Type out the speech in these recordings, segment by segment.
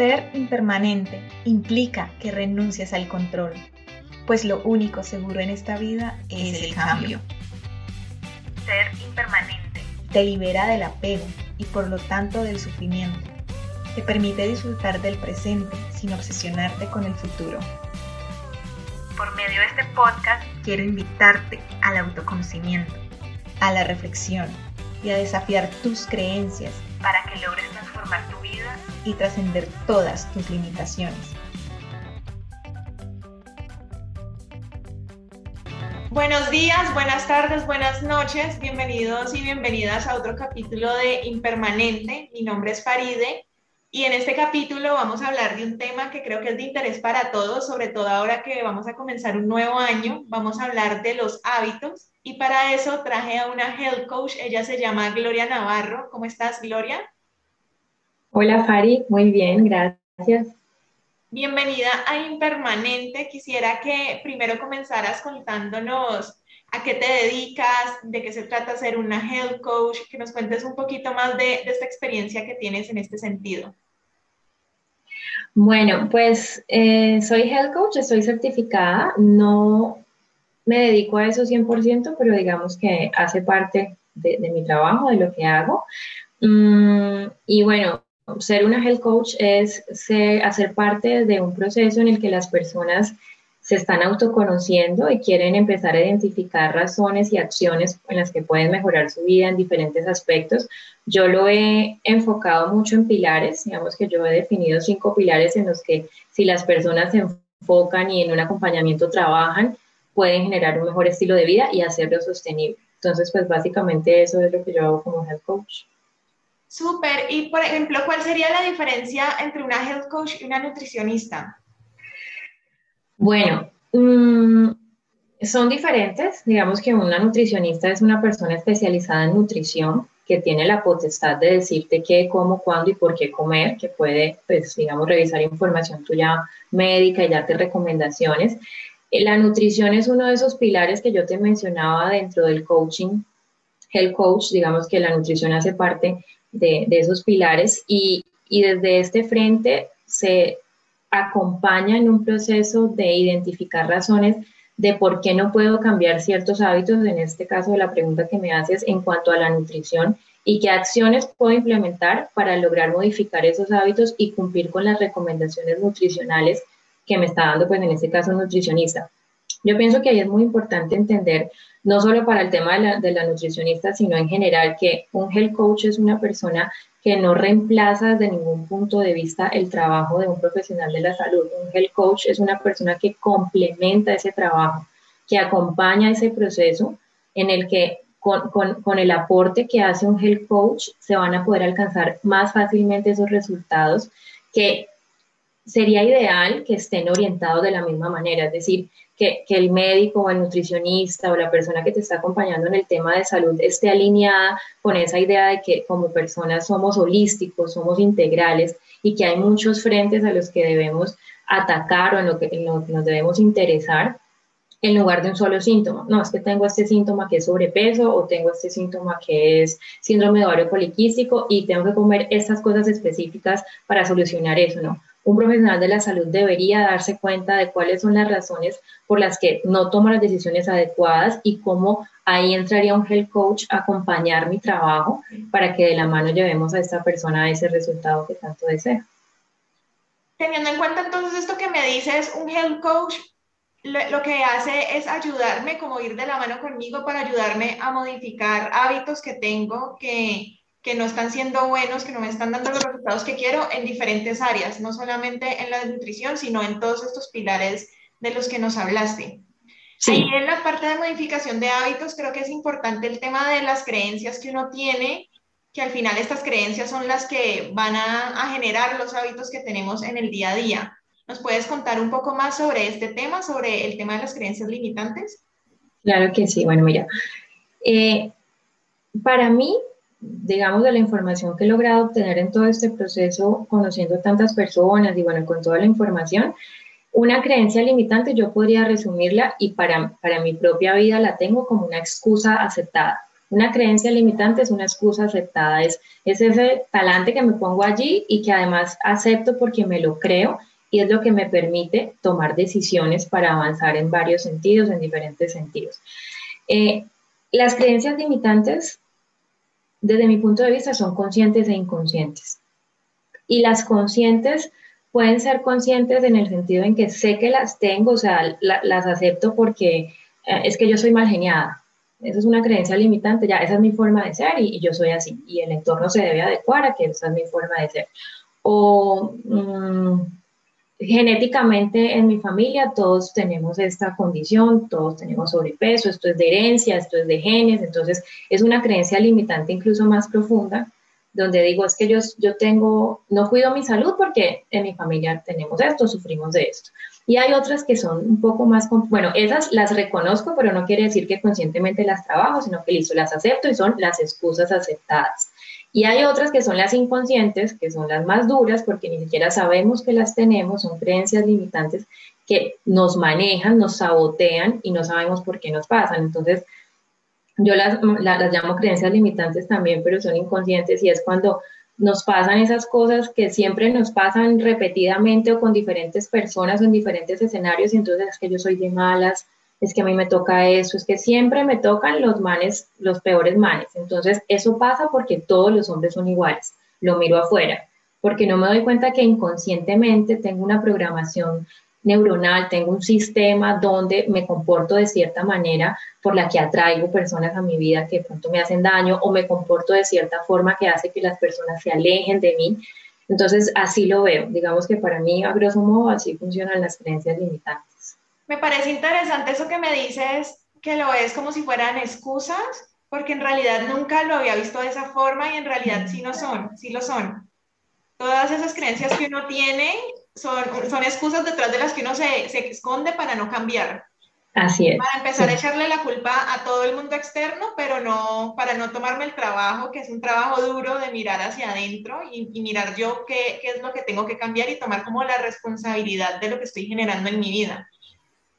Ser impermanente implica que renuncias al control, pues lo único seguro en esta vida es el cambio. Ser impermanente te libera del apego y por lo tanto del sufrimiento. Te permite disfrutar del presente sin obsesionarte con el futuro. Por medio de este podcast quiero invitarte al autoconocimiento, a la reflexión y a desafiar tus creencias para que logres y trascender todas tus limitaciones. Buenos días, buenas tardes, buenas noches, bienvenidos y bienvenidas a otro capítulo de Impermanente. Mi nombre es Faride y en este capítulo vamos a hablar de un tema que creo que es de interés para todos, sobre todo ahora que vamos a comenzar un nuevo año. Vamos a hablar de los hábitos y para eso traje a una health coach, ella se llama Gloria Navarro. ¿Cómo estás, Gloria? Hola, Fari, muy bien, gracias. Bienvenida a Impermanente. Quisiera que primero comenzaras contándonos a qué te dedicas, de qué se trata ser una health coach, que nos cuentes un poquito más de, esta experiencia que tienes en este sentido. Bueno, pues eh, soy health coach, estoy certificada, no me dedico a eso 100%, pero digamos que hace parte de, mi trabajo, de lo que hago. Mm, y bueno, ser una health coach es hacer parte de un proceso en el que las personas se están autoconociendo y quieren empezar a identificar razones y acciones en las que pueden mejorar su vida en diferentes aspectos. Yo lo he enfocado mucho en pilares, digamos que yo he definido cinco pilares en los que si las personas se enfocan y en un acompañamiento trabajan, pueden generar un mejor estilo de vida y hacerlo sostenible. Entonces, pues básicamente eso es lo que yo hago como health coach. Súper. Y, por ejemplo, ¿cuál sería la diferencia entre una health coach y una nutricionista? Bueno, mm, son diferentes. Digamos que una nutricionista es una persona especializada en nutrición que tiene la potestad de decirte qué, cómo, cuándo y por qué comer, que puede, pues, digamos, revisar información tuya médica y darte recomendaciones. La nutrición es uno de esos pilares que yo te mencionaba dentro del coaching, el coach, digamos que la nutrición hace parte de, esos pilares y, y desde este frente se acompaña en un proceso de identificar razones de por qué no puedo cambiar ciertos hábitos, en este caso la pregunta que me haces en cuanto a la nutrición, y qué acciones puedo implementar para lograr modificar esos hábitos y cumplir con las recomendaciones nutricionales que me está dando, pues en este caso, un nutricionista. Yo pienso que ahí es muy importante entender, no solo para el tema de la, de la, nutricionista, sino en general, que un health coach es una persona que no reemplaza desde ningún punto de vista el trabajo de un profesional de la salud. Un health coach es una persona que complementa ese trabajo, que acompaña ese proceso en el que con, con, con, el aporte que hace un health coach se van a poder alcanzar más fácilmente esos resultados que sería ideal que estén orientados de la misma manera, es decir, que, el médico o el nutricionista o la persona que te está acompañando en el tema de salud esté alineada con esa idea de que como personas somos holísticos, somos integrales y que hay muchos frentes a los que debemos atacar o en lo que, en lo que nos debemos interesar en lugar de un solo síntoma. No, es que tengo este síntoma que es sobrepeso o tengo este síntoma que es síndrome de ovario poliquístico y tengo que comer estas cosas específicas para solucionar eso, ¿no? Un profesional de la salud debería darse cuenta de cuáles son las razones por las que no toma las decisiones adecuadas y cómo ahí entraría un health coach a acompañar mi trabajo para que de la mano llevemos a esta persona a ese resultado que tanto desea. Teniendo en cuenta entonces esto que me dices, un health coach lo, que hace es ayudarme, como ir de la mano conmigo para ayudarme a modificar hábitos que tengo que, que no están siendo buenos, que no me están dando los resultados que quiero en diferentes áreas, no solamente en la nutrición, sino en todos estos pilares de los que nos hablaste. Sí. Y en la parte de modificación de hábitos, creo que es importante el tema de las creencias que uno tiene, que al final estas creencias son las que van a, a generar los hábitos que tenemos en el día a día. ¿Nos puedes contar un poco más sobre este tema, sobre el tema de las creencias limitantes? Claro que sí. Bueno, mira, eh, para mí digamos, de la información que he logrado obtener en todo este proceso, conociendo tantas personas y bueno, con toda la información, una creencia limitante yo podría resumirla y para, para mi propia vida la tengo como una excusa aceptada. Una creencia limitante es una excusa aceptada, es, es ese talante que me pongo allí y que además acepto porque me lo creo y es lo que me permite tomar decisiones para avanzar en varios sentidos, en diferentes sentidos. Eh, las creencias limitantes, desde mi punto de vista, son conscientes e inconscientes. Y las conscientes pueden ser conscientes en el sentido en que sé que las tengo, o sea, las acepto porque eh, es que yo soy mal geniada. Esa es una creencia limitante, ya esa es mi forma de ser y, yo soy así. Y el entorno se debe adecuar a que esa es mi forma de ser. O mm, genéticamente en mi familia todos tenemos esta condición, todos tenemos sobrepeso, esto es de herencia, esto es de genes, entonces es una creencia limitante incluso más profunda, donde digo es que yo, yo tengo, no cuido mi salud porque en mi familia tenemos esto, sufrimos de esto. Y hay otras que son un poco más, bueno, esas las reconozco, pero no quiere decir que conscientemente las trabajo, sino que listo, las acepto y son las excusas aceptadas. Y hay otras que son las inconscientes, que son las más duras, porque ni siquiera sabemos que las tenemos, son creencias limitantes que nos manejan, nos sabotean y no sabemos por qué nos pasan. Entonces, yo las, las llamo creencias limitantes también, pero son inconscientes y es cuando nos pasan esas cosas que siempre nos pasan repetidamente o con diferentes personas o en diferentes escenarios y entonces es que yo soy de malas, es que a mí me toca eso, es que siempre me tocan los manes, los peores manes. Entonces eso pasa porque todos los hombres son iguales, lo miro afuera, porque no me doy cuenta que inconscientemente tengo una programación neuronal, tengo un sistema donde me comporto de cierta manera por la que atraigo personas a mi vida que pronto me hacen daño o me comporto de cierta forma que hace que las personas se alejen de mí. Entonces, así lo veo. Digamos que para mí, a grosso modo, así funcionan las creencias limitantes. Me parece interesante eso que me dices, que lo ves como si fueran excusas, porque en realidad nunca lo había visto de esa forma y en realidad sí lo son, sí lo son. Todas esas creencias que uno tiene son, son excusas detrás de las que uno se, se esconde para no cambiar. Así es. Para empezar a echarle la culpa a todo el mundo externo, pero no, para no tomarme el trabajo, que es un trabajo duro de mirar hacia adentro y, mirar yo qué, qué, es lo que tengo que cambiar y tomar como la responsabilidad de lo que estoy generando en mi vida.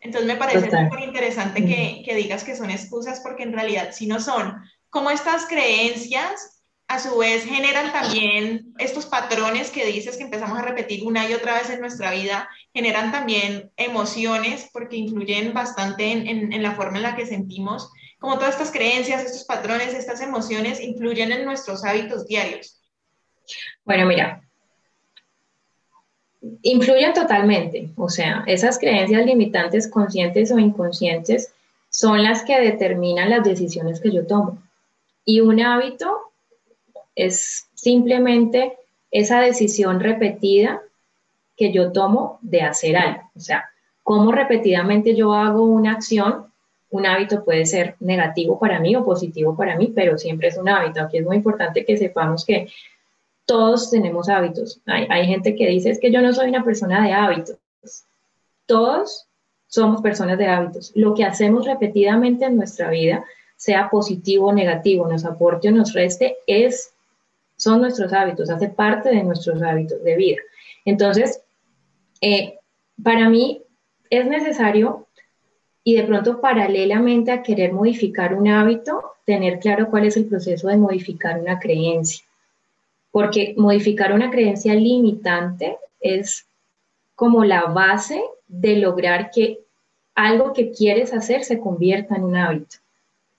Entonces me parece súper interesante que, que digas que son excusas porque en realidad si no son. Como estas creencias a su vez generan también estos patrones que dices que empezamos a repetir una y otra vez en nuestra vida, generan también emociones porque influyen bastante en, en, la forma en la que sentimos, como todas estas creencias, estos patrones, estas emociones influyen en nuestros hábitos diarios. Bueno, mira, influyen totalmente, o sea, esas creencias limitantes conscientes o inconscientes son las que determinan las decisiones que yo tomo. Y un hábito es simplemente esa decisión repetida que yo tomo de hacer algo. O sea, cómo repetidamente yo hago una acción, un hábito puede ser negativo para mí o positivo para mí, pero siempre es un hábito. Aquí es muy importante que sepamos que todos tenemos hábitos. Hay, gente que dice, que yo no soy una persona de hábitos. Todos somos personas de hábitos. Lo que hacemos repetidamente en nuestra vida, sea positivo o negativo, nos aporte o nos reste, es son nuestros hábitos, hace parte de nuestros hábitos de vida. Entonces, eh, para mí es necesario y de pronto paralelamente a querer modificar un hábito, tener claro cuál es el proceso de modificar una creencia. Porque modificar una creencia limitante es como la base de lograr que algo que quieres hacer se convierta en un hábito.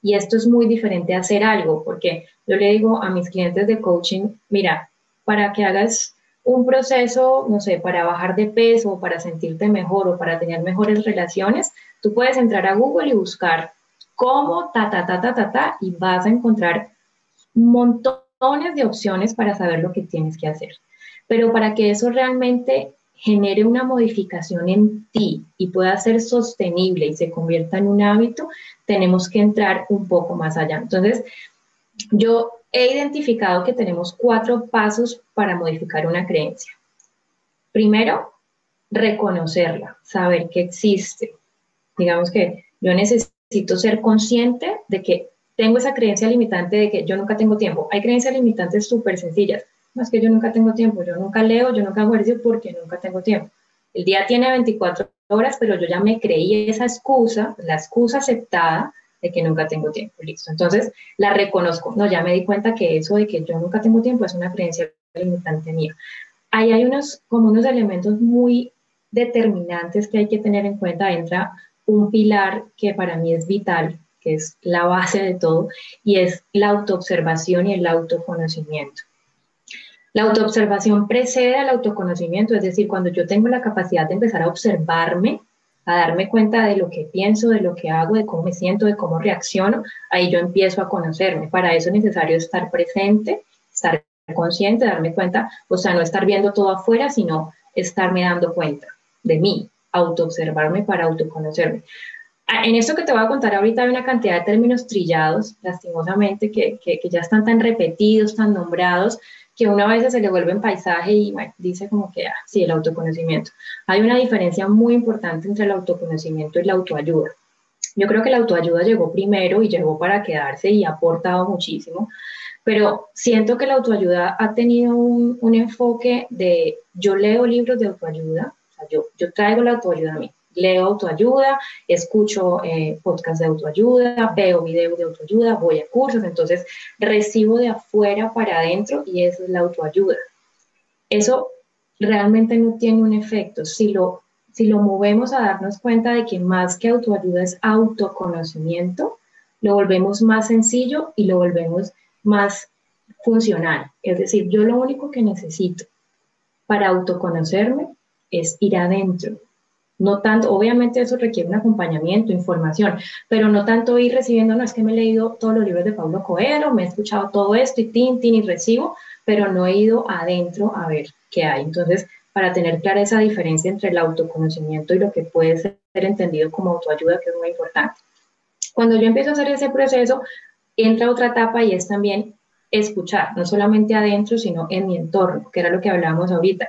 Y esto es muy diferente a hacer algo, porque yo le digo a mis clientes de coaching, mira, para que hagas un proceso, no sé, para bajar de peso, para sentirte mejor o para tener mejores relaciones, tú puedes entrar a Google y buscar cómo, ta, ta, ta, ta, ta, ta, y vas a encontrar montones de opciones para saber lo que tienes que hacer. Pero para que eso realmente genere una modificación en ti y pueda ser sostenible y se convierta en un hábito, tenemos que entrar un poco más allá. Entonces, yo he identificado que tenemos cuatro pasos para modificar una creencia. Primero, reconocerla, saber que existe. Digamos que yo necesito ser consciente de que tengo esa creencia limitante de que yo nunca tengo tiempo. Hay creencias limitantes súper sencillas. No es que yo nunca tengo tiempo, yo nunca leo, yo nunca hago ejercicio porque nunca tengo tiempo. El día tiene 24 horas, pero yo ya me creí esa excusa, la excusa aceptada de que nunca tengo tiempo, listo. Entonces, la reconozco. No, ya me di cuenta que eso de que yo nunca tengo tiempo es una creencia limitante mía. Ahí hay unos, como unos elementos muy determinantes que hay que tener en cuenta. Entra un pilar que para mí es vital, que es la base de todo, y es la autoobservación y el autoconocimiento. La autoobservación precede al autoconocimiento, es decir, cuando yo tengo la capacidad de empezar a observarme, a darme cuenta de lo que pienso, de lo que hago, de cómo me siento, de cómo reacciono, ahí yo empiezo a conocerme. Para eso es necesario estar presente, estar consciente, darme cuenta, o sea, no estar viendo todo afuera, sino estarme dando cuenta de mí, autoobservarme para autoconocerme. Ah, en esto que te voy a contar ahorita hay una cantidad de términos trillados, lastimosamente, que, que, ya están tan repetidos, tan nombrados, que una vez se le vuelve en paisaje y dice como que, ah, sí, el autoconocimiento. Hay una diferencia muy importante entre el autoconocimiento y la autoayuda. Yo creo que la autoayuda llegó primero y llegó para quedarse y ha aportado muchísimo, pero siento que la autoayuda ha tenido un, un enfoque de, yo leo libros de autoayuda, yo, yo traigo la autoayuda a mí, leo autoayuda, escucho eh, podcasts de autoayuda, veo videos de autoayuda, voy a cursos, entonces recibo de afuera para adentro y eso es la autoayuda. Eso realmente no tiene un efecto. Si lo, si lo movemos a darnos cuenta de que más que autoayuda es autoconocimiento, lo volvemos más sencillo y lo volvemos más funcional. Es decir, yo lo único que necesito para autoconocerme es ir adentro, no tanto, obviamente eso requiere un acompañamiento, información, pero no tanto ir recibiendo, no es que me he leído todos los libros de Pablo Coelho, me he escuchado todo esto y tin, tin y recibo, pero no he ido adentro a ver qué hay. Entonces, para tener clara esa diferencia entre el autoconocimiento y lo que puede ser entendido como autoayuda, que es muy importante. Cuando yo empiezo a hacer ese proceso, entra otra etapa y es también escuchar, no solamente adentro, sino en mi entorno, que era lo que hablábamos ahorita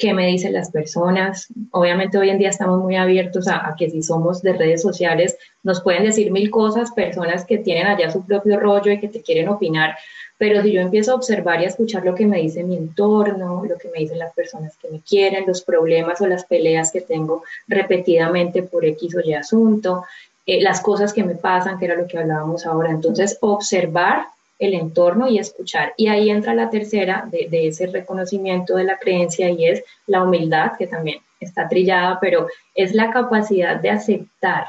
qué me dicen las personas. Obviamente hoy en día estamos muy abiertos a, que si somos de redes sociales nos pueden decir mil cosas, personas que tienen allá su propio rollo y que te quieren opinar, pero si yo empiezo a observar y a escuchar lo que me dice mi entorno, lo que me dicen las personas que me quieren, los problemas o las peleas que tengo repetidamente por X o Y asunto, eh, las cosas que me pasan, que era lo que hablábamos ahora, entonces observar el entorno y escuchar. Y ahí entra la tercera de, ese reconocimiento de la creencia y es la humildad, que también está trillada, pero es la capacidad de aceptar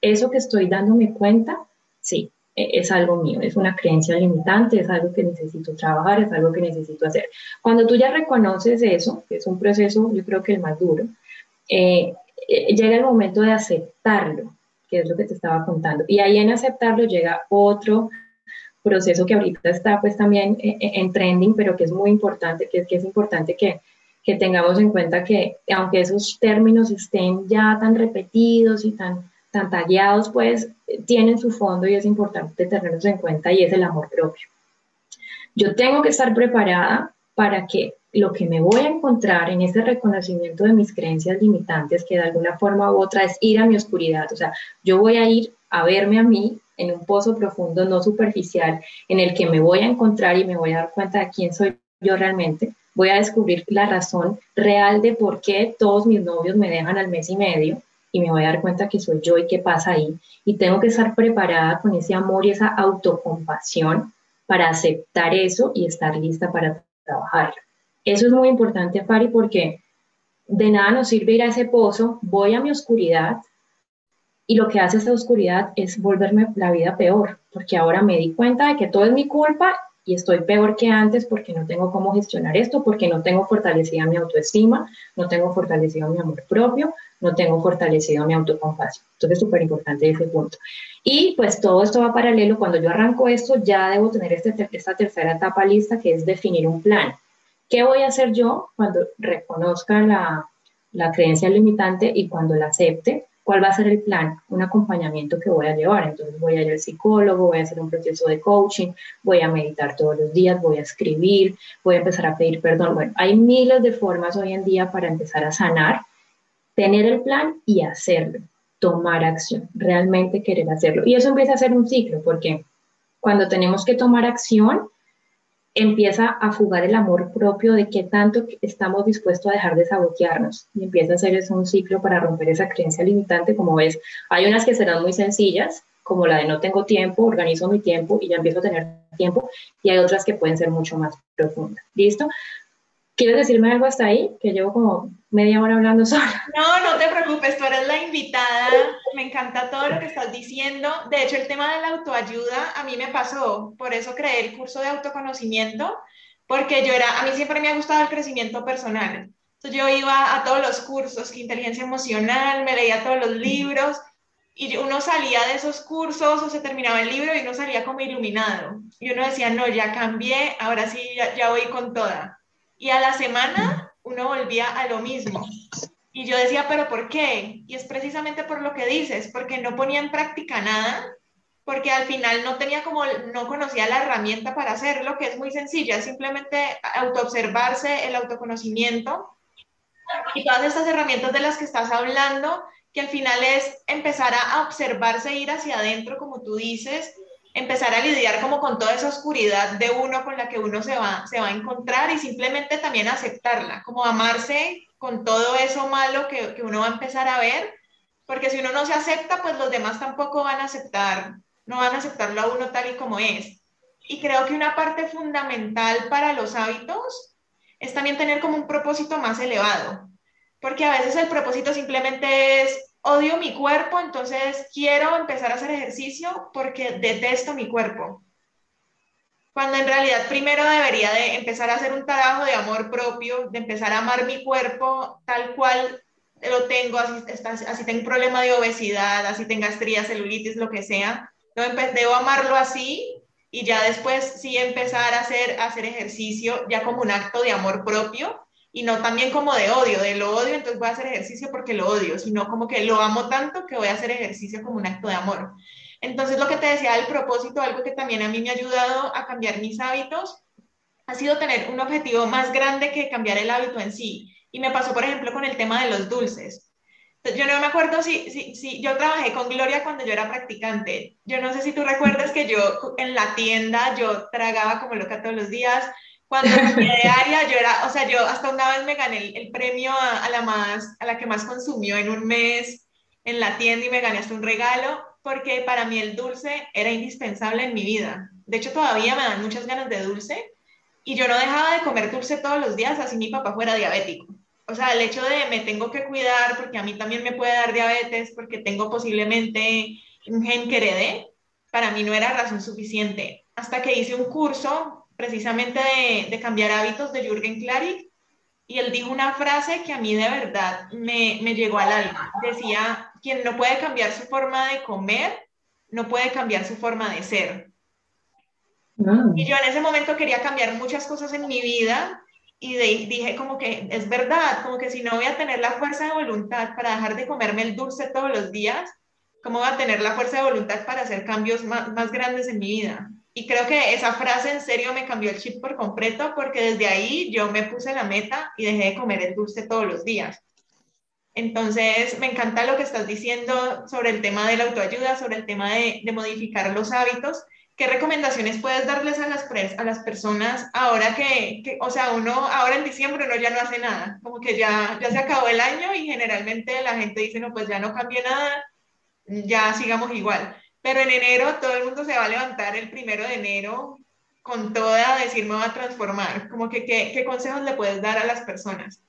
eso que estoy dándome cuenta, sí, e, es algo mío, es una creencia limitante, es algo que necesito trabajar, es algo que necesito hacer. Cuando tú ya reconoces eso, que es un proceso, yo creo que el más duro, eh, eh, llega el momento de aceptarlo, que es lo que te estaba contando. Y ahí en aceptarlo llega otro proceso que ahorita está pues también eh, eh, en trending, pero que es muy importante, que, que es importante que, que tengamos en cuenta que aunque esos términos estén ya tan repetidos y tan, tan tagueados, pues tienen su fondo y es importante tenerlos en cuenta y es el amor propio. Yo tengo que estar preparada para que lo que me voy a encontrar en ese reconocimiento de mis creencias limitantes, que de alguna forma u otra es ir a mi oscuridad, o sea, yo voy a ir a verme a mí en un pozo profundo, no superficial, en el que me voy a encontrar y me voy a dar cuenta de quién soy yo realmente. Voy a descubrir la razón real de por qué todos mis novios me dejan al mes y medio y me voy a dar cuenta que soy yo y qué pasa ahí. Y tengo que estar preparada con ese amor y esa autocompasión para aceptar eso y estar lista para trabajar. Eso es muy importante, Fari, porque de nada nos sirve ir a ese pozo, voy a mi oscuridad, y lo que hace esa oscuridad es volverme la vida peor, porque ahora me di cuenta de que todo es mi culpa y estoy peor que antes porque no tengo cómo gestionar esto, porque no tengo fortalecida mi autoestima, no tengo fortalecido mi amor propio, no tengo fortalecido mi autocompasión. Entonces, súper importante ese punto. Y pues todo esto va paralelo. Cuando yo arranco esto, ya debo tener este, esta tercera etapa lista, que es definir un plan. ¿Qué voy a hacer yo cuando reconozca la, la creencia limitante y cuando la acepte? ¿Cuál va a ser el plan? Un acompañamiento que voy a llevar. Entonces voy a ir al psicólogo, voy a hacer un proceso de coaching, voy a meditar todos los días, voy a escribir, voy a empezar a pedir perdón. Bueno, hay miles de formas hoy en día para empezar a sanar, tener el plan y hacerlo, tomar acción, realmente querer hacerlo. Y eso empieza a ser un ciclo, porque cuando tenemos que tomar acción, empieza a fugar el amor propio de qué tanto estamos dispuestos a dejar de sabotearnos y empieza a ser un ciclo para romper esa creencia limitante. Como ves, hay unas que serán muy sencillas, como la de no tengo tiempo, organizo mi tiempo y ya empiezo a tener tiempo, y hay otras que pueden ser mucho más profundas. ¿Listo? ¿Quieres decirme algo hasta ahí? Que llevo como media hora hablando sola. No, no te preocupes, tú eres la invitada. Me encanta todo lo que estás diciendo. De hecho, el tema de la autoayuda a mí me pasó. Por eso creé el curso de autoconocimiento, porque yo era, a mí siempre me ha gustado el crecimiento personal. Entonces yo iba a todos los cursos, que inteligencia emocional, me leía todos los libros y uno salía de esos cursos o se terminaba el libro y uno salía como iluminado. Y uno decía, no, ya cambié, ahora sí, ya, ya voy con toda. Y a la semana uno volvía a lo mismo. Y yo decía, pero ¿por qué? Y es precisamente por lo que dices, porque no ponía en práctica nada, porque al final no tenía como, no conocía la herramienta para hacerlo, que es muy sencilla, simplemente autoobservarse, el autoconocimiento y todas estas herramientas de las que estás hablando, que al final es empezar a observarse, ir hacia adentro, como tú dices, empezar a lidiar como con toda esa oscuridad de uno con la que uno se va, se va a encontrar y simplemente también aceptarla, como amarse con todo eso malo que, que uno va a empezar a ver, porque si uno no se acepta, pues los demás tampoco van a aceptar, no van a aceptarlo a uno tal y como es. Y creo que una parte fundamental para los hábitos es también tener como un propósito más elevado, porque a veces el propósito simplemente es odio mi cuerpo, entonces quiero empezar a hacer ejercicio porque detesto mi cuerpo. Cuando en realidad primero debería de empezar a hacer un trabajo de amor propio, de empezar a amar mi cuerpo tal cual lo tengo, así, así tengo un problema de obesidad, así tenga estrías, celulitis, lo que sea, debo amarlo así y ya después sí empezar a hacer, a hacer ejercicio ya como un acto de amor propio y no también como de odio, de lo odio, entonces voy a hacer ejercicio porque lo odio, sino como que lo amo tanto que voy a hacer ejercicio como un acto de amor. Entonces lo que te decía del propósito, algo que también a mí me ha ayudado a cambiar mis hábitos, ha sido tener un objetivo más grande que cambiar el hábito en sí. Y me pasó, por ejemplo, con el tema de los dulces. Yo no me acuerdo si, si, si, yo trabajé con Gloria cuando yo era practicante. Yo no sé si tú recuerdas que yo en la tienda yo tragaba como loca todos los días, cuando cambié de área, yo era, o sea, yo hasta una vez me gané el, premio a, la más, a la que más consumió en un mes en la tienda y me gané hasta un regalo, porque para mí el dulce era indispensable en mi vida. De hecho, todavía me dan muchas ganas de dulce y yo no dejaba de comer dulce todos los días, así mi papá fuera diabético. O sea, el hecho de me tengo que cuidar porque a mí también me puede dar diabetes, porque tengo posiblemente un gen que heredé, para mí no era razón suficiente. Hasta que hice un curso precisamente de, cambiar hábitos de Jürgen Klarik y él dijo una frase que a mí de verdad me, me llegó al alma. Decía, quien no puede cambiar su forma de comer, no puede cambiar su forma de ser. Mm. Y yo en ese momento quería cambiar muchas cosas en mi vida y dije como que es verdad, como que si no voy a tener la fuerza de voluntad para dejar de comerme el dulce todos los días, ¿cómo voy a tener la fuerza de voluntad para hacer cambios más, más grandes en mi vida? Y creo que esa frase en serio me cambió el chip por completo porque desde ahí yo me puse la meta y dejé de comer el dulce todos los días. Entonces, me encanta lo que estás diciendo sobre el tema de la autoayuda, sobre el tema de, de modificar los hábitos. ¿Qué recomendaciones puedes darles a las, a las personas ahora que, que, o sea, uno, ahora en diciembre uno ya no hace nada, como que ya, ya se acabó el año y generalmente la gente dice, no, pues ya no cambié nada, ya sigamos igual. Pero en enero todo el mundo se va a levantar el primero de enero con toda, decir me va a transformar. Como que, ¿qué, ¿qué consejos le puedes dar a las personas?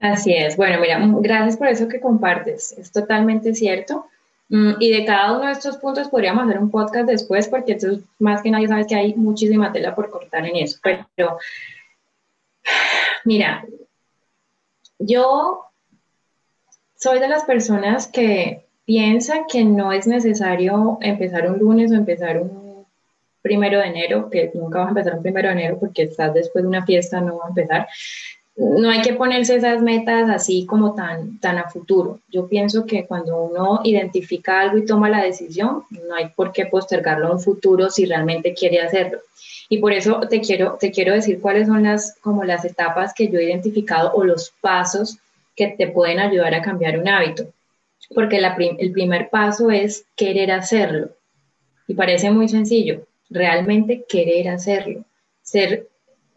Así es. Bueno, mira, gracias por eso que compartes. Es totalmente cierto. Mm, y de cada uno de estos puntos podríamos hacer un podcast después, porque entonces más que nadie sabe que hay muchísima tela por cortar en eso. Pero, mira, yo soy de las personas que piensa que no es necesario empezar un lunes o empezar un primero de enero, que nunca vas a empezar un primero de enero porque estás después de una fiesta, no va a empezar. No hay que ponerse esas metas así como tan, tan a futuro. Yo pienso que cuando uno identifica algo y toma la decisión, no hay por qué postergarlo a un futuro si realmente quiere hacerlo. Y por eso te quiero, te quiero decir cuáles son las, como las etapas que yo he identificado o los pasos que te pueden ayudar a cambiar un hábito porque el primer paso es querer hacerlo. Y parece muy sencillo, realmente querer hacerlo. Ser,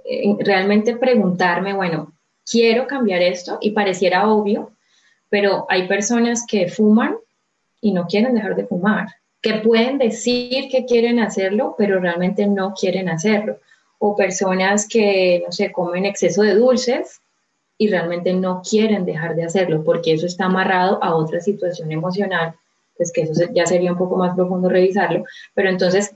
eh, realmente preguntarme, bueno, quiero cambiar esto y pareciera obvio, pero hay personas que fuman y no quieren dejar de fumar. que pueden decir que quieren hacerlo, pero realmente no quieren hacerlo. O personas que, no sé, comen exceso de dulces y realmente no quieren dejar de hacerlo porque eso está amarrado a otra situación emocional, pues que eso ya sería un poco más profundo revisarlo, pero entonces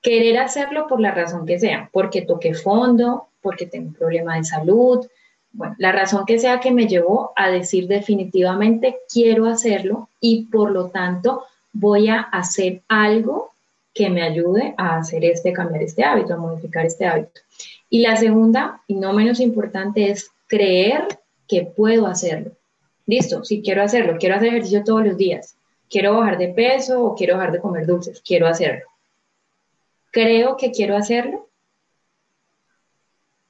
querer hacerlo por la razón que sea, porque toqué fondo, porque tengo un problema de salud, bueno, la razón que sea que me llevó a decir definitivamente quiero hacerlo y por lo tanto voy a hacer algo que me ayude a hacer este, cambiar este hábito, a modificar este hábito. Y la segunda, y no menos importante, es creer que puedo hacerlo. Listo, si quiero hacerlo, quiero hacer ejercicio todos los días, quiero bajar de peso o quiero dejar de comer dulces, quiero hacerlo. Creo que quiero hacerlo,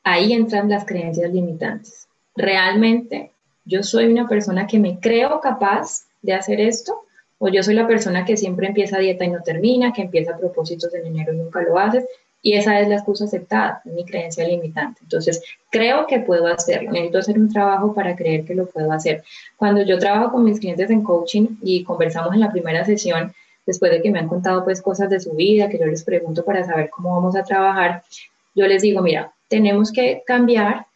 ahí entran las creencias limitantes. Realmente yo soy una persona que me creo capaz de hacer esto o yo soy la persona que siempre empieza dieta y no termina, que empieza propósitos en enero y nunca lo hace. Y esa es la excusa aceptada, mi creencia limitante. Entonces, creo que puedo hacerlo. Necesito hacer un trabajo para creer que lo puedo hacer. Cuando yo trabajo con mis clientes en coaching y conversamos en la primera sesión, después de que me han contado pues cosas de su vida, que yo les pregunto para saber cómo vamos a trabajar, yo les digo, mira, tenemos que cambiar,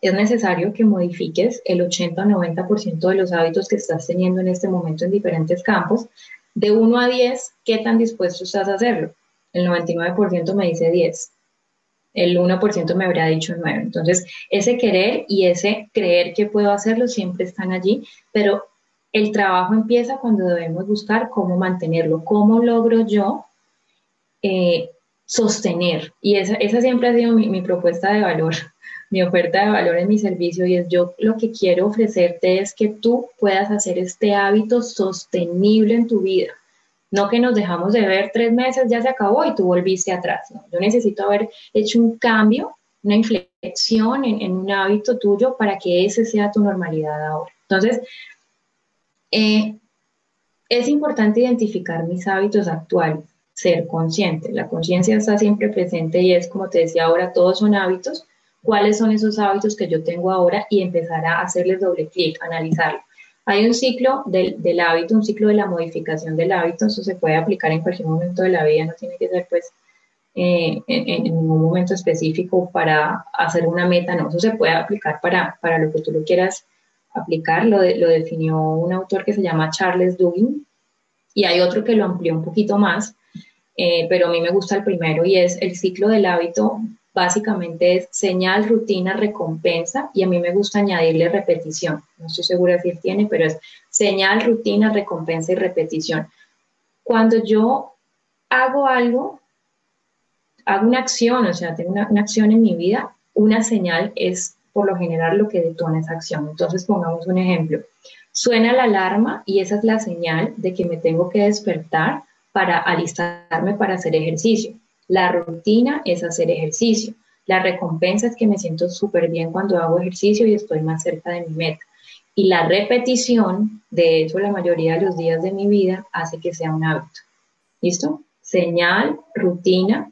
es necesario que modifiques el 80-90% de los hábitos que estás teniendo en este momento en diferentes campos. De 1 a 10, ¿qué tan dispuesto estás a hacerlo? El 99% me dice 10. El 1% me habría dicho 9. Entonces, ese querer y ese creer que puedo hacerlo siempre están allí, pero el trabajo empieza cuando debemos buscar cómo mantenerlo, cómo logro yo eh, sostener. Y esa, esa siempre ha sido mi, propuesta de valor, mi oferta de valor en mi servicio y es yo lo que quiero ofrecerte es que tú puedas hacer este hábito sostenible en tu vida. No que nos dejamos de ver tres meses, ya se acabó y tú volviste atrás. Yo necesito haber hecho un cambio, una inflexión en, un hábito tuyo para que ese sea tu normalidad ahora. Entonces, eh, es importante identificar mis hábitos actuales ser consciente. La conciencia está siempre presente y es, como te decía ahora, todos son hábitos. ¿Cuáles son esos hábitos que yo tengo ahora? Y empezar a hacerles doble clic, analizarlo. Hay un ciclo del, hábito, un ciclo de la modificación del hábito, eso se puede aplicar en cualquier momento de la vida, no tiene que ser pues eh, en, en, un momento específico para hacer una meta, no, eso se puede aplicar para, para lo que tú lo quieras aplicar, lo, definió un autor que se llama Charles Duhigg y hay otro que lo amplió un poquito más, eh, pero a mí me gusta el primero y es el ciclo del hábito. Básicamente es señal, rutina, recompensa y a mí me gusta añadirle repetición. No estoy segura si él tiene, pero es señal, rutina, recompensa y repetición. Cuando yo hago algo, hago una acción, o sea, tengo una, una acción en mi vida, una señal es por lo general lo que detona esa acción. Entonces, pongamos un ejemplo. Suena la alarma y esa es la señal de que me tengo que despertar para alistarme para hacer ejercicio. La rutina es hacer ejercicio. La recompensa es que me siento súper bien cuando hago ejercicio y estoy más cerca de mi meta. Y la repetición, de eso la mayoría de los días de mi vida, hace que sea un hábito. ¿Listo? Señal, rutina,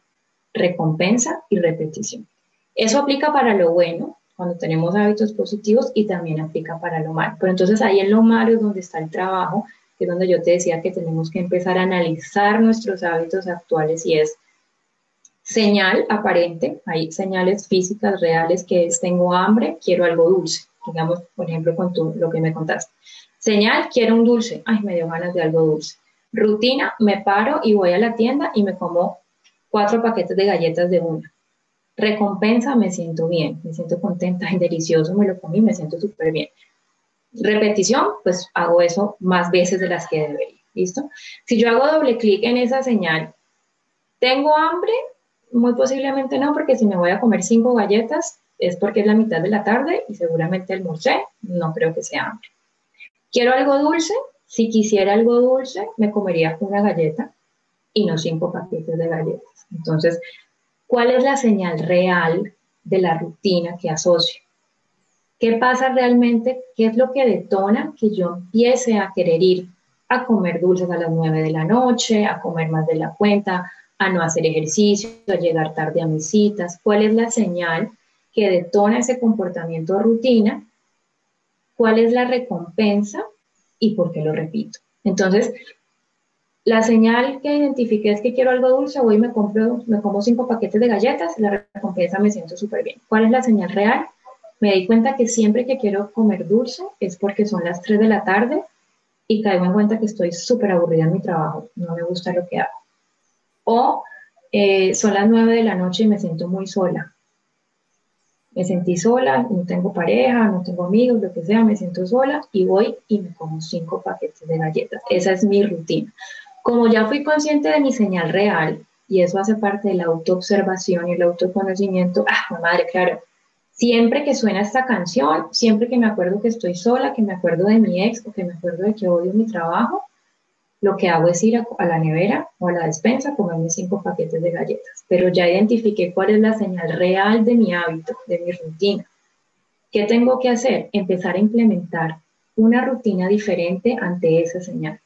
recompensa y repetición. Eso aplica para lo bueno, cuando tenemos hábitos positivos, y también aplica para lo malo. Pero entonces ahí en lo malo es donde está el trabajo que es donde yo te decía que tenemos que empezar a analizar nuestros hábitos actuales y es señal aparente, hay señales físicas reales que es tengo hambre, quiero algo dulce, digamos, por ejemplo, con tu, lo que me contaste. Señal, quiero un dulce, ay, me dio ganas de algo dulce. Rutina, me paro y voy a la tienda y me como cuatro paquetes de galletas de una. Recompensa, me siento bien, me siento contenta y delicioso, me lo comí, me siento súper bien repetición, pues hago eso más veces de las que debería. ¿Listo? Si yo hago doble clic en esa señal, ¿tengo hambre? Muy posiblemente no, porque si me voy a comer cinco galletas es porque es la mitad de la tarde y seguramente almorcé, no creo que sea hambre. ¿Quiero algo dulce? Si quisiera algo dulce, me comería una galleta y no cinco paquetes de galletas. Entonces, ¿cuál es la señal real de la rutina que asocio? ¿Qué pasa realmente? ¿Qué es lo que detona que yo empiece a querer ir a comer dulces a las 9 de la noche, a comer más de la cuenta, a no hacer ejercicio, a llegar tarde a mis citas? ¿Cuál es la señal que detona ese comportamiento rutina? ¿Cuál es la recompensa y por qué lo repito? Entonces, la señal que identifiqué es que quiero algo dulce, voy y me compro, me como cinco paquetes de galletas, la recompensa me siento súper bien. ¿Cuál es la señal real? Me di cuenta que siempre que quiero comer dulce es porque son las 3 de la tarde y caigo en cuenta que estoy súper aburrida en mi trabajo, no me gusta lo que hago. O eh, son las 9 de la noche y me siento muy sola. Me sentí sola, no tengo pareja, no tengo amigos, lo que sea, me siento sola y voy y me como cinco paquetes de galletas. Esa es mi rutina. Como ya fui consciente de mi señal real, y eso hace parte de la autoobservación y el autoconocimiento, ah, madre, claro, siempre que suena esta canción, siempre que me acuerdo que estoy sola, que me acuerdo de mi ex o que me acuerdo de que odio mi trabajo, lo que hago es ir a, la nevera o a la despensa a comerme cinco paquetes de galletas. Pero ya identifiqué cuál es la señal real de mi hábito, de mi rutina. ¿Qué tengo que hacer? Empezar a implementar una rutina diferente ante esa señal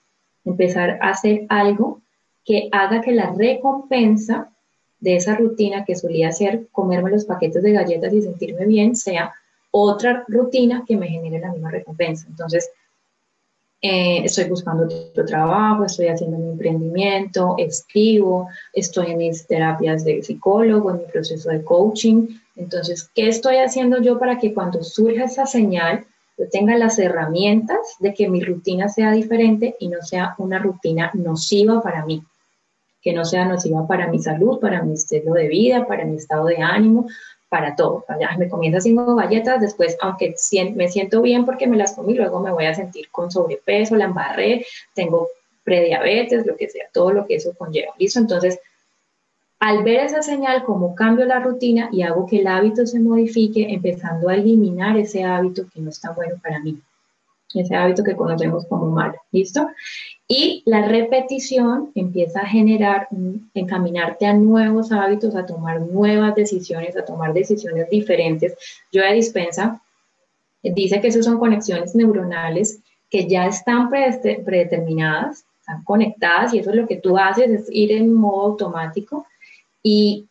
empezar a hacer algo que haga que la recompensa de esa rutina que solía ser comerme los paquetes de galletas y sentirme bien sea otra rutina que me genere la misma recompensa. Entonces, eh, estoy buscando otro trabajo, estoy haciendo mi emprendimiento, escribo, estoy en mis terapias de psicólogo, en mi proceso de coaching. Entonces, ¿qué estoy haciendo yo para que cuando surja esa señal yo tenga las herramientas de que mi rutina sea diferente y no sea una rutina nociva para mí, que no sea nociva para mi salud, para mi estilo de vida, para mi estado de ánimo, para todo. Me comienza cinco galletas, después, aunque me siento bien porque me las comí, luego me voy a sentir con sobrepeso, la embarré, tengo prediabetes, lo que sea, todo lo que eso conlleva. ¿Listo? Entonces, al ver esa señal, como cambio la rutina y hago que el hábito se modifique, empezando a eliminar ese hábito que no está bueno para mí, ese hábito que conocemos como malo, ¿listo? Y la repetición empieza a generar, encaminarte a nuevos hábitos, a tomar nuevas decisiones, a tomar decisiones diferentes. Yo de dispensa dice que esas son conexiones neuronales que ya están predeterminadas, están conectadas y eso es lo que tú haces, es ir en modo automático y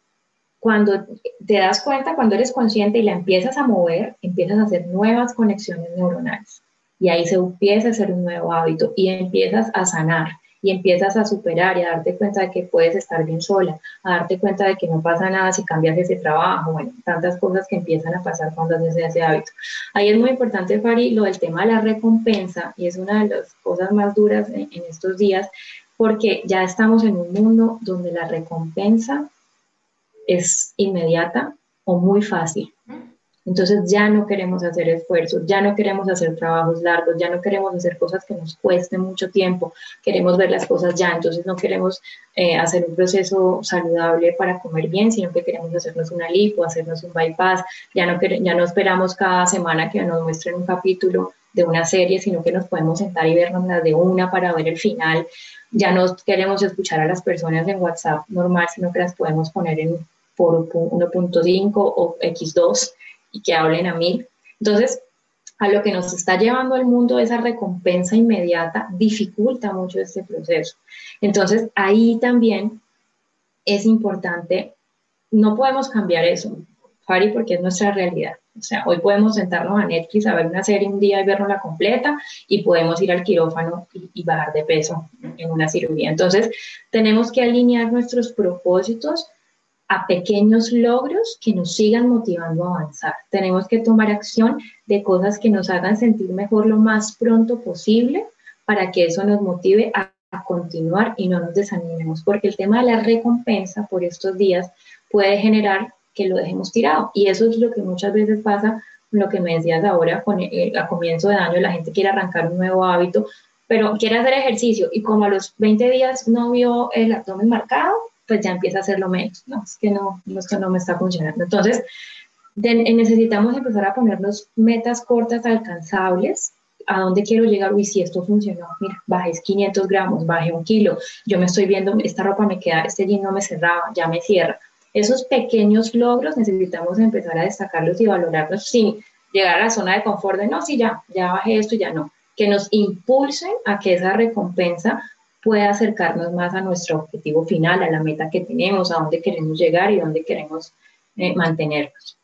cuando te das cuenta, cuando eres consciente y la empiezas a mover, empiezas a hacer nuevas conexiones neuronales. Y ahí se empieza a hacer un nuevo hábito y empiezas a sanar y empiezas a superar y a darte cuenta de que puedes estar bien sola, a darte cuenta de que no pasa nada si cambias ese trabajo, bueno, tantas cosas que empiezan a pasar cuando haces ese hábito. Ahí es muy importante, Fari, lo del tema de la recompensa y es una de las cosas más duras en, en estos días porque ya estamos en un mundo donde la recompensa es inmediata o muy fácil. Entonces ya no queremos hacer esfuerzos, ya no queremos hacer trabajos largos, ya no queremos hacer cosas que nos cuesten mucho tiempo, queremos ver las cosas ya, entonces no queremos eh, hacer un proceso saludable para comer bien, sino que queremos hacernos una lipo, hacernos un bypass, ya no, ya no esperamos cada semana que nos muestren un capítulo de una serie, sino que nos podemos sentar y vernos las de una para ver el final. Ya no queremos escuchar a las personas en WhatsApp normal, sino que las podemos poner en por 1.5 o X2 y que hablen a mil. Entonces, a lo que nos está llevando al mundo esa recompensa inmediata dificulta mucho este proceso. Entonces, ahí también es importante, no podemos cambiar eso, Fari, porque es nuestra realidad. O sea, hoy podemos sentarnos a Netflix a ver una serie un día y verla completa y podemos ir al quirófano y, y bajar de peso en una cirugía. Entonces, tenemos que alinear nuestros propósitos a pequeños logros que nos sigan motivando a avanzar. Tenemos que tomar acción de cosas que nos hagan sentir mejor lo más pronto posible para que eso nos motive a, continuar y no nos desanimemos, porque el tema de la recompensa por estos días puede generar que lo dejemos tirado. Y eso es lo que muchas veces pasa lo que me decías ahora, a comienzo de año la gente quiere arrancar un nuevo hábito, pero quiere hacer ejercicio y como a los 20 días no vio el abdomen marcado, pues ya empieza a hacerlo menos. No, es que no, esto no me está funcionando. Entonces, necesitamos empezar a ponernos metas cortas, alcanzables, a dónde quiero llegar, uy, si esto funcionó, mira, bajé 500 gramos, bajé un kilo, yo me estoy viendo, esta ropa me queda, este jean no me cerraba, ya me cierra. Esos pequeños logros necesitamos empezar a destacarlos y valorarlos sin llegar a la zona de confort de, no, sí, ya, ya bajé esto, ya no, que nos impulsen a que esa recompensa pueda acercarnos más a nuestro objetivo final, a la meta que tenemos, a dónde queremos llegar y dónde queremos eh, mantenernos.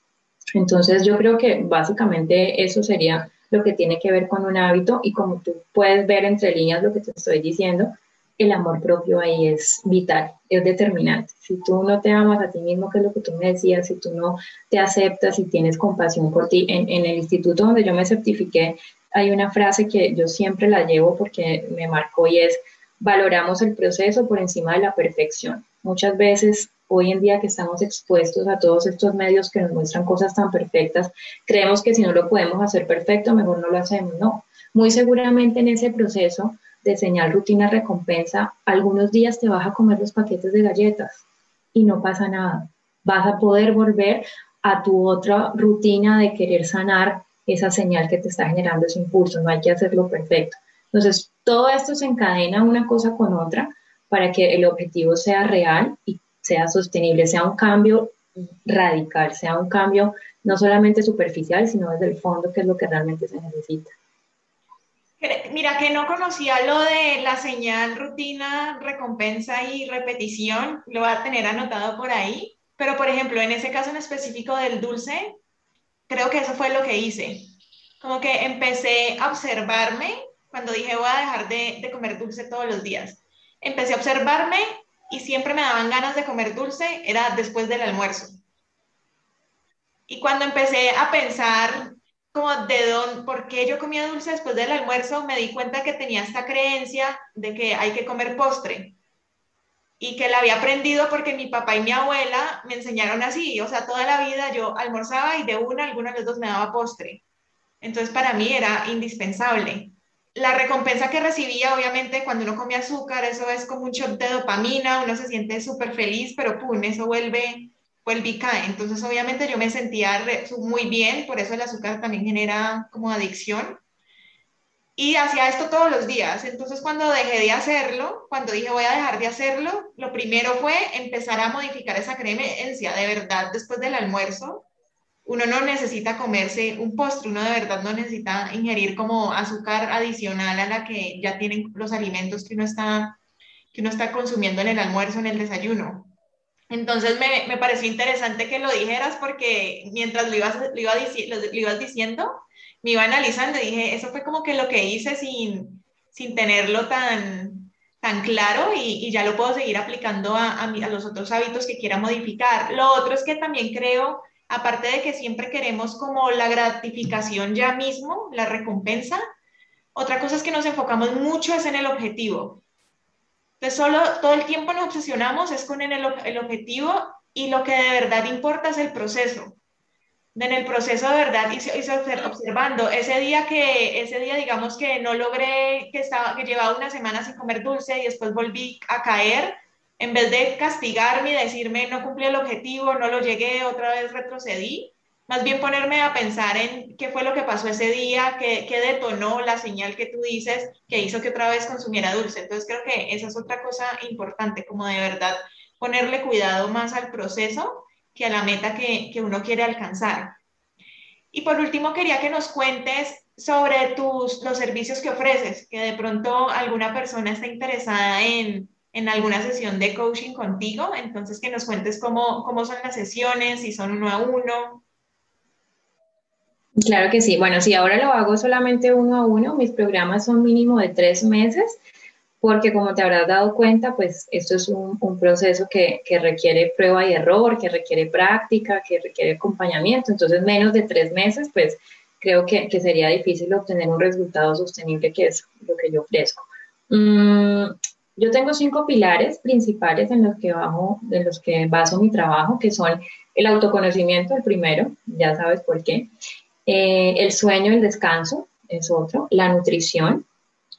Entonces yo creo que básicamente eso sería lo que tiene que ver con un hábito y como tú puedes ver entre líneas lo que te estoy diciendo, el amor propio ahí es vital, es determinante. Si tú no te amas a ti mismo, que es lo que tú me decías, si tú no te aceptas y tienes compasión por ti, en, en el instituto donde yo me certifiqué, hay una frase que yo siempre la llevo porque me marcó y es, valoramos el proceso por encima de la perfección. Muchas veces hoy en día que estamos expuestos a todos estos medios que nos muestran cosas tan perfectas, creemos que si no lo podemos hacer perfecto, mejor no lo hacemos. No, muy seguramente en ese proceso de señal rutina recompensa, algunos días te vas a comer los paquetes de galletas y no pasa nada. Vas a poder volver a tu otra rutina de querer sanar esa señal que te está generando ese impulso. No hay que hacerlo perfecto. Entonces, todo esto se encadena una cosa con otra para que el objetivo sea real y sea sostenible, sea un cambio radical, sea un cambio no solamente superficial, sino desde el fondo, que es lo que realmente se necesita. Mira que no conocía lo de la señal, rutina, recompensa y repetición, lo va a tener anotado por ahí, pero por ejemplo, en ese caso en específico del dulce, creo que eso fue lo que hice. Como que empecé a observarme cuando dije voy a dejar de, comer dulce todos los días. Empecé a observarme y siempre me daban ganas de comer dulce, era después del almuerzo. Y cuando empecé a pensar como de dónde, por qué yo comía dulce después del almuerzo, me di cuenta que tenía esta creencia de que hay que comer postre y que la había aprendido porque mi papá y mi abuela me enseñaron así, o sea, toda la vida yo almorzaba y de una, alguna de los dos me daba postre. Entonces para mí era indispensable. La recompensa que recibía, obviamente, cuando uno come azúcar, eso es como un shot de dopamina, uno se siente súper feliz, pero pum, eso vuelve vuelve y cae. Entonces, obviamente yo me sentía muy bien, por eso el azúcar también genera como adicción. Y hacía esto todos los días. Entonces, cuando dejé de hacerlo, cuando dije voy a dejar de hacerlo, lo primero fue empezar a modificar esa creencia. De verdad, después del almuerzo, uno no necesita comerse un postre, uno de verdad no necesita ingerir como azúcar adicional a la que ya tienen los alimentos que uno está, que uno está consumiendo en el almuerzo, en el desayuno. Entonces me, me, pareció interesante que lo dijeras porque mientras lo ibas, lo, iba lo, ibas diciendo, me iba analizando y dije, eso fue como que lo que hice sin, sin tenerlo tan, tan claro y, ya lo puedo seguir aplicando a, a, los otros hábitos que quiera modificar. Lo otro es que también creo, aparte de que siempre queremos como la gratificación ya mismo, la recompensa, otra cosa es que nos enfocamos mucho en el objetivo. Entonces, solo todo el tiempo nos obsesionamos es con el, objetivo y lo que de verdad importa es el proceso. En el proceso de verdad, y, observando, ese día que, ese día digamos que no logré, que, estaba, que llevaba una semana sin comer dulce y después volví a caer, en vez de castigarme y decirme no cumplí el objetivo, no lo llegué, otra vez retrocedí, más bien ponerme a pensar en qué fue lo que pasó ese día, qué, qué, detonó la señal que tú dices que hizo que otra vez consumiera dulce. Entonces creo que esa es otra cosa importante, como de verdad ponerle cuidado más al proceso que a la meta que, que uno quiere alcanzar. Y por último, quería que nos cuentes sobre tus, los servicios que ofreces, que de pronto alguna persona está interesada en, en alguna sesión de coaching contigo, entonces que nos cuentes cómo, cómo son las sesiones, si son uno a uno, Claro que sí. Bueno, si ahora lo hago solamente uno a uno, mis programas son mínimo de tres meses, porque como te habrás dado cuenta, pues esto es un, proceso que, requiere prueba y error, que requiere práctica, que requiere acompañamiento. Entonces, menos de tres meses, pues creo que, sería difícil obtener un resultado sostenible, que es lo que yo ofrezco. Mm, yo tengo cinco pilares principales en los que bajo, los que baso mi trabajo, que son el autoconocimiento, el primero, ya sabes por qué. Eh, el sueño, el descanso es otro, la nutrición,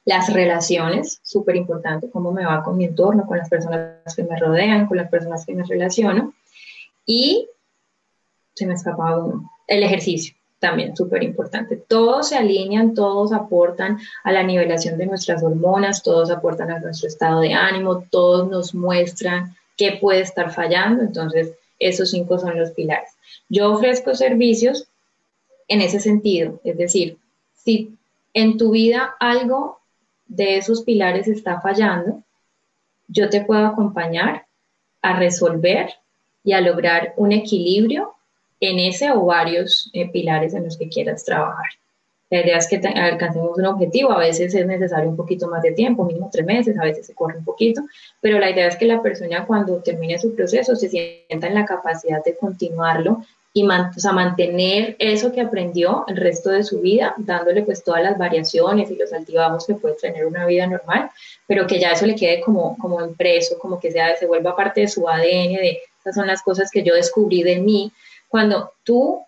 las relaciones, súper importante, cómo me va con mi entorno, con las personas que me rodean, con las personas que me relaciono. Y se me escapaba uno, el ejercicio también súper importante. Todos se alinean, todos aportan a la nivelación de nuestras hormonas, todos aportan a nuestro estado de ánimo, todos nos muestran qué puede estar fallando. Entonces, esos cinco son los pilares. Yo ofrezco servicios en ese sentido. Es decir, si en tu vida algo de esos pilares está fallando, yo te puedo acompañar a resolver y a lograr un equilibrio en ese o varios eh, pilares en los que quieras trabajar. La idea es que alcancemos un objetivo, a veces es necesario un poquito más de tiempo, mínimo tres meses, a veces se corre un poquito, pero la idea es que la persona cuando termine su proceso se sienta en la capacidad de continuarlo y mantener eso que aprendió el resto de su vida, dándole pues todas las variaciones y los altibajos que puede tener una vida normal, pero que ya eso le quede como, como impreso, como que sea, se vuelva parte de su ADN, de esas son las cosas que yo descubrí de mí. Cuando tú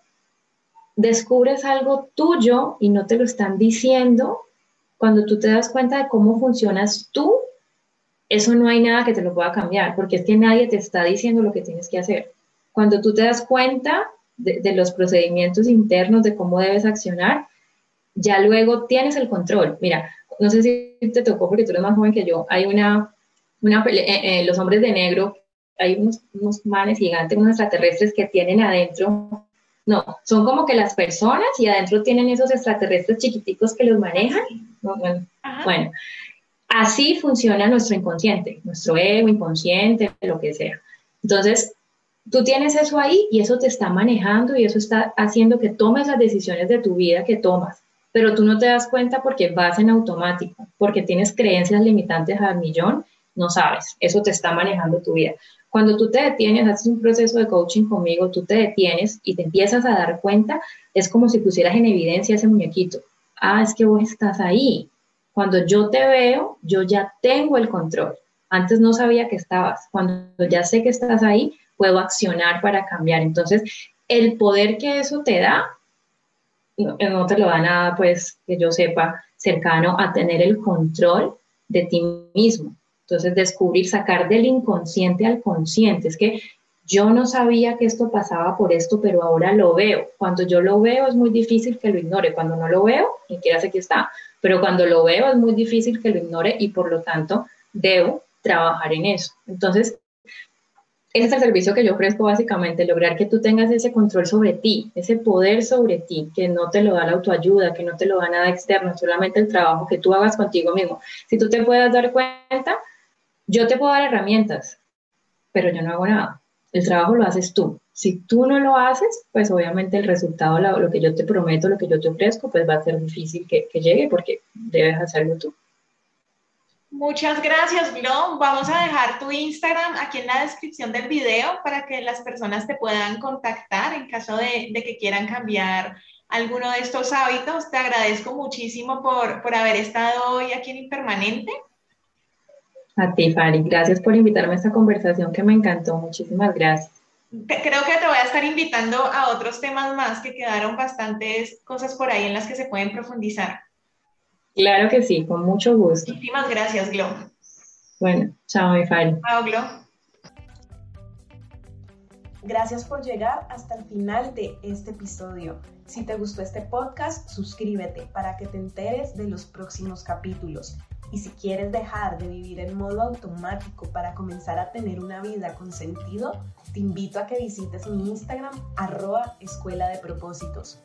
descubres algo tuyo y no te lo están diciendo, cuando tú te das cuenta de cómo funcionas tú, eso no hay nada que te lo pueda cambiar, porque es que nadie te está diciendo lo que tienes que hacer. Cuando tú te das cuenta de, los procedimientos internos, de cómo debes accionar, ya luego tienes el control. Mira, no sé si te tocó porque tú eres más joven que yo, hay una, una eh, eh, los hombres de negro, hay unos, unos manes gigantes, unos extraterrestres que tienen adentro no, son como que las personas y adentro tienen esos extraterrestres chiquiticos que los manejan. Bueno, así funciona nuestro inconsciente, nuestro ego, inconsciente, lo que sea. Entonces, tú tienes eso ahí y eso te está manejando y eso está haciendo que tomes las decisiones de tu vida que tomas, pero tú no te das cuenta porque vas en automático, porque tienes creencias limitantes al millón, no sabes, eso te está manejando tu vida. Cuando tú te detienes, haces un proceso de coaching conmigo, tú te detienes y te empiezas a dar cuenta, es como si pusieras en evidencia ese muñequito. Ah, es que vos estás ahí. Cuando yo te veo, yo ya tengo el control. Antes no sabía que estabas. Cuando ya sé que estás ahí, puedo accionar para cambiar. Entonces, el poder que eso te da, no, no te lo da nada, pues, que yo sepa, cercano a tener el control de ti mismo. Entonces, descubrir, sacar del inconsciente al consciente. Es que yo no sabía que esto pasaba por esto, pero ahora lo veo. Cuando yo lo veo es muy difícil que lo ignore. Cuando no lo veo, ni siquiera sé que está. Pero cuando lo veo es muy difícil que lo ignore y por lo tanto debo trabajar en eso. Entonces, ese es el servicio que yo ofrezco básicamente, lograr que tú tengas ese control sobre ti, ese poder sobre ti, que no te lo da la autoayuda, que no te lo da nada externo, solamente el trabajo que tú hagas contigo mismo. Si tú te puedes dar cuenta, yo te puedo dar herramientas, pero yo no hago nada. El trabajo lo haces tú. Si tú no lo haces, pues obviamente el resultado, lo, que yo te prometo, lo que yo te ofrezco, pues va a ser difícil que, llegue porque debes hacerlo tú. Muchas gracias, Glo. Vamos a dejar tu Instagram aquí en la descripción del video para que las personas te puedan contactar en caso de, que quieran cambiar alguno de estos hábitos. Te agradezco muchísimo por, por haber estado hoy aquí en Impermanente. A ti, Fari. Gracias por invitarme a esta conversación que me encantó. Muchísimas gracias. Creo que te voy a estar invitando a otros temas más que quedaron bastantes cosas por ahí en las que se pueden profundizar. Claro que sí, con mucho gusto. Muchísimas gracias, Glo. Bueno, chao, mi Fari. Chao, Glo. Gracias por llegar hasta el final de este episodio. Si te gustó este podcast, suscríbete para que te enteres de los próximos capítulos. Y si quieres dejar de vivir en modo automático para comenzar a tener una vida con sentido, te invito a que visites mi Instagram arroba escuela de propósitos.